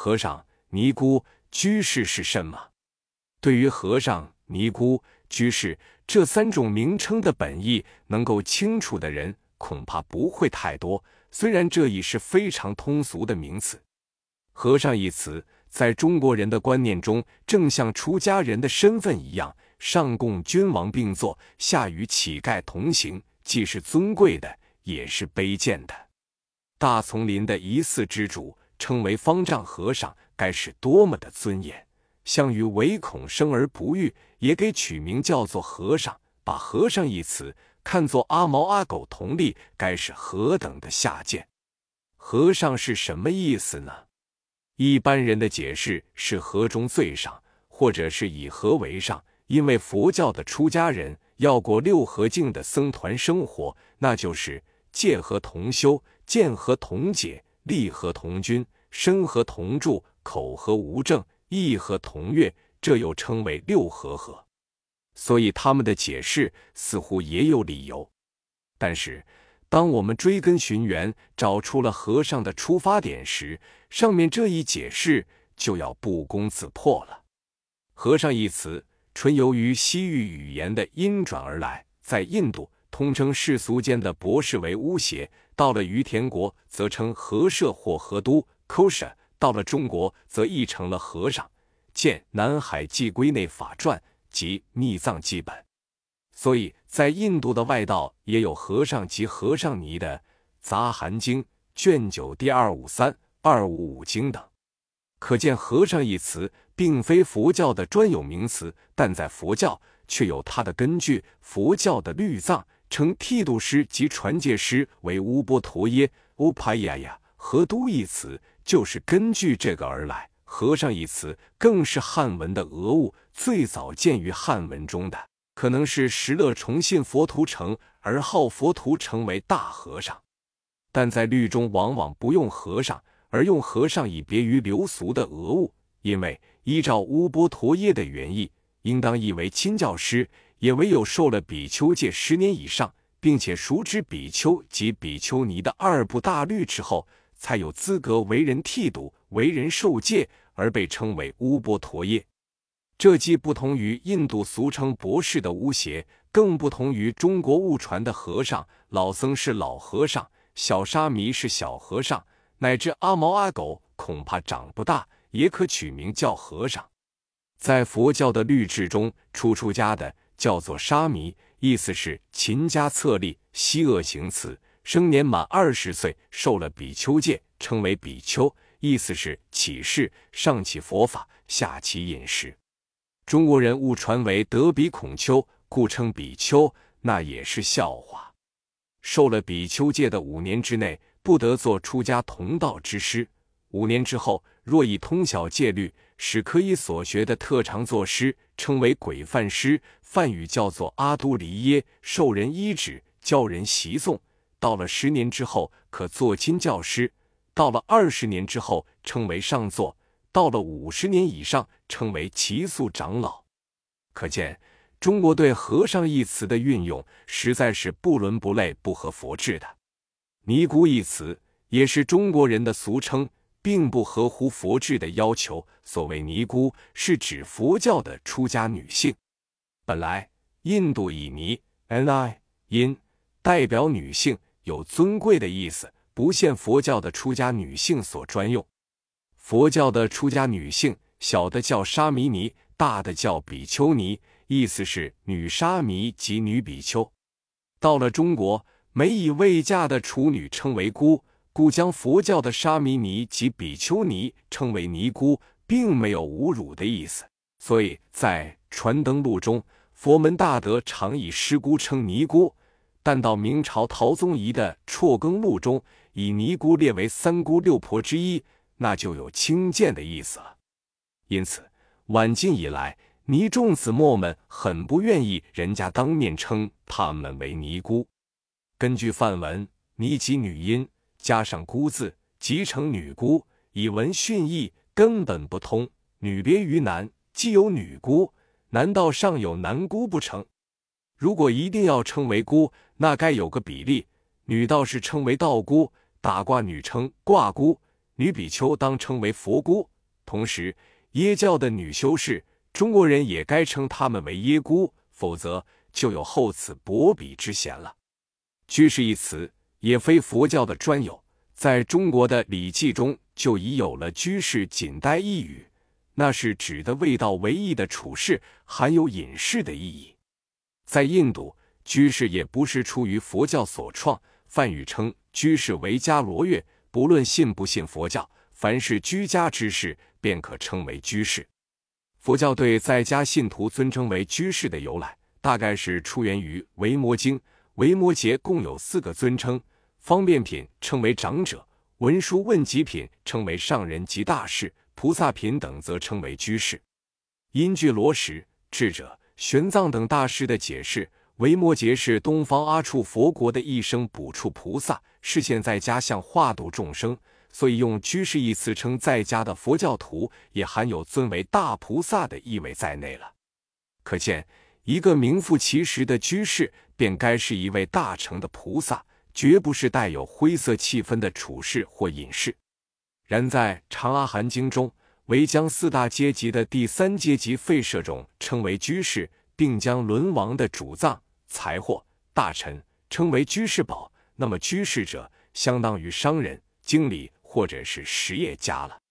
和尚、尼姑、居士是什么？对于和尚、尼姑、居士这三种名称的本意能够清楚的人，恐怕不会太多。虽然这已是非常通俗的名词，“和尚”一词在中国人的观念中，正像出家人的身份一样，上供君王并坐，下与乞丐同行，既是尊贵的，也是卑贱的。大丛林的一寺之主称为方丈和尚，该是多么的尊严！项羽唯恐生而不育，也给取名叫做和尚，把和尚一词。看作阿毛阿狗同利，该是何等的下贱！和尚是什么意思呢？一般人的解释是和中最上，或者是以和为上。因为佛教的出家人要过六合境的僧团生活，那就是戒和同修，见和同解，立和同君，身和同住，口和无证，意和同悦，这又称为六合合。所以他们的解释似乎也有理由，但是当我们追根寻源，找出了和尚的出发点时，上面这一解释就要不攻自破了。和尚一词纯由于西域语言的音转而来，在印度通称世俗间的博士为巫邪，到了于田国则称和社或和都 kosha，到了中国则译成了和尚。见《南海寄归内法传》。及密藏记本，所以在印度的外道也有和尚及和尚尼的《杂含经》卷九第二五三、二五五经等。可见“和尚”一词并非佛教的专有名词，但在佛教却有它的根据。佛教的律藏称剃度师及传戒师为乌波陀耶、乌帕亚呀，和都一词就是根据这个而来。和尚一词更是汉文的讹误，最早见于汉文中的，可能是石勒崇信佛图澄而号佛图澄为大和尚，但在律中往往不用和尚，而用和尚以别于流俗的讹误，因为依照乌波陀耶的原意，应当译为亲教师，也唯有受了比丘戒十年以上，并且熟知比丘及比丘尼的二部大律之后。才有资格为人剃度、为人受戒，而被称为乌波陀耶。这既不同于印度俗称博士的巫邪，更不同于中国误传的和尚。老僧是老和尚，小沙弥是小和尚，乃至阿毛阿狗，恐怕长不大，也可取名叫和尚。在佛教的律制中，出出家的叫做沙弥，意思是勤加策立，息恶行慈。生年满二十岁，受了比丘戒，称为比丘，意思是起誓上起佛法，下起饮食。中国人误传为得比孔丘，故称比丘，那也是笑话。受了比丘戒的五年之内，不得做出家同道之师。五年之后，若已通晓戒律，使可以所学的特长作师，称为鬼范师，梵语叫做阿都离耶，受人依止，教人习诵。到了十年之后，可做亲教师；到了二十年之后，称为上座；到了五十年以上，称为齐宿长老。可见，中国对“和尚”一词的运用，实在是不伦不类、不合佛制的。尼姑一词也是中国人的俗称，并不合乎佛制的要求。所谓尼姑，是指佛教的出家女性。本来，印度以尼 （ni） 音代表女性。有尊贵的意思，不限佛教的出家女性所专用。佛教的出家女性，小的叫沙弥尼，大的叫比丘尼，意思是女沙弥及女比丘。到了中国，每以未嫁的处女称为姑，故将佛教的沙弥尼及比丘尼称为尼姑，并没有侮辱的意思。所以在《传灯录》中，佛门大德常以师姑称尼姑。但到明朝陶宗仪的《辍耕录》中，以尼姑列为三姑六婆之一，那就有轻贱的意思了。因此，晚近以来，尼众子墨们很不愿意人家当面称他们为尼姑。根据范文，尼及女音，加上姑字，即成女姑。以文训义，根本不通。女别于男，既有女姑，难道尚有男姑不成？如果一定要称为姑，那该有个比例。女道士称为道姑，打卦女称卦姑，女比丘当称为佛姑。同时，耶教的女修士，中国人也该称她们为耶姑，否则就有厚此薄彼之嫌了。居士一词也非佛教的专有，在中国的《礼记》中就已有了“居士仅待”一语，那是指的味道为义的处事，含有隐士的意义。在印度，居士也不是出于佛教所创，梵语称居士为迦罗月，不论信不信佛教，凡是居家之事，便可称为居士。佛教对在家信徒尊称为居士的由来，大概是出源于《维摩经》。维摩诘共有四个尊称：方便品称为长者，文殊问疾品称为上人及大士，菩萨品等则称为居士。因据罗什、智者、玄奘等大师的解释，维摩诘是东方阿处佛国的一生补处菩萨，是现在家相化度众生，所以用居士一词称在家的佛教徒，也含有尊为大菩萨的意味在内了。可见，一个名副其实的居士。便该是一位大乘的菩萨，绝不是带有灰色气氛的处事或隐士。然在《长阿含经》中，为将四大阶级的第三阶级废社种称为居士，并将轮王的主葬、财货、大臣称为居士宝。那么，居士者相当于商人、经理或者是实业家了。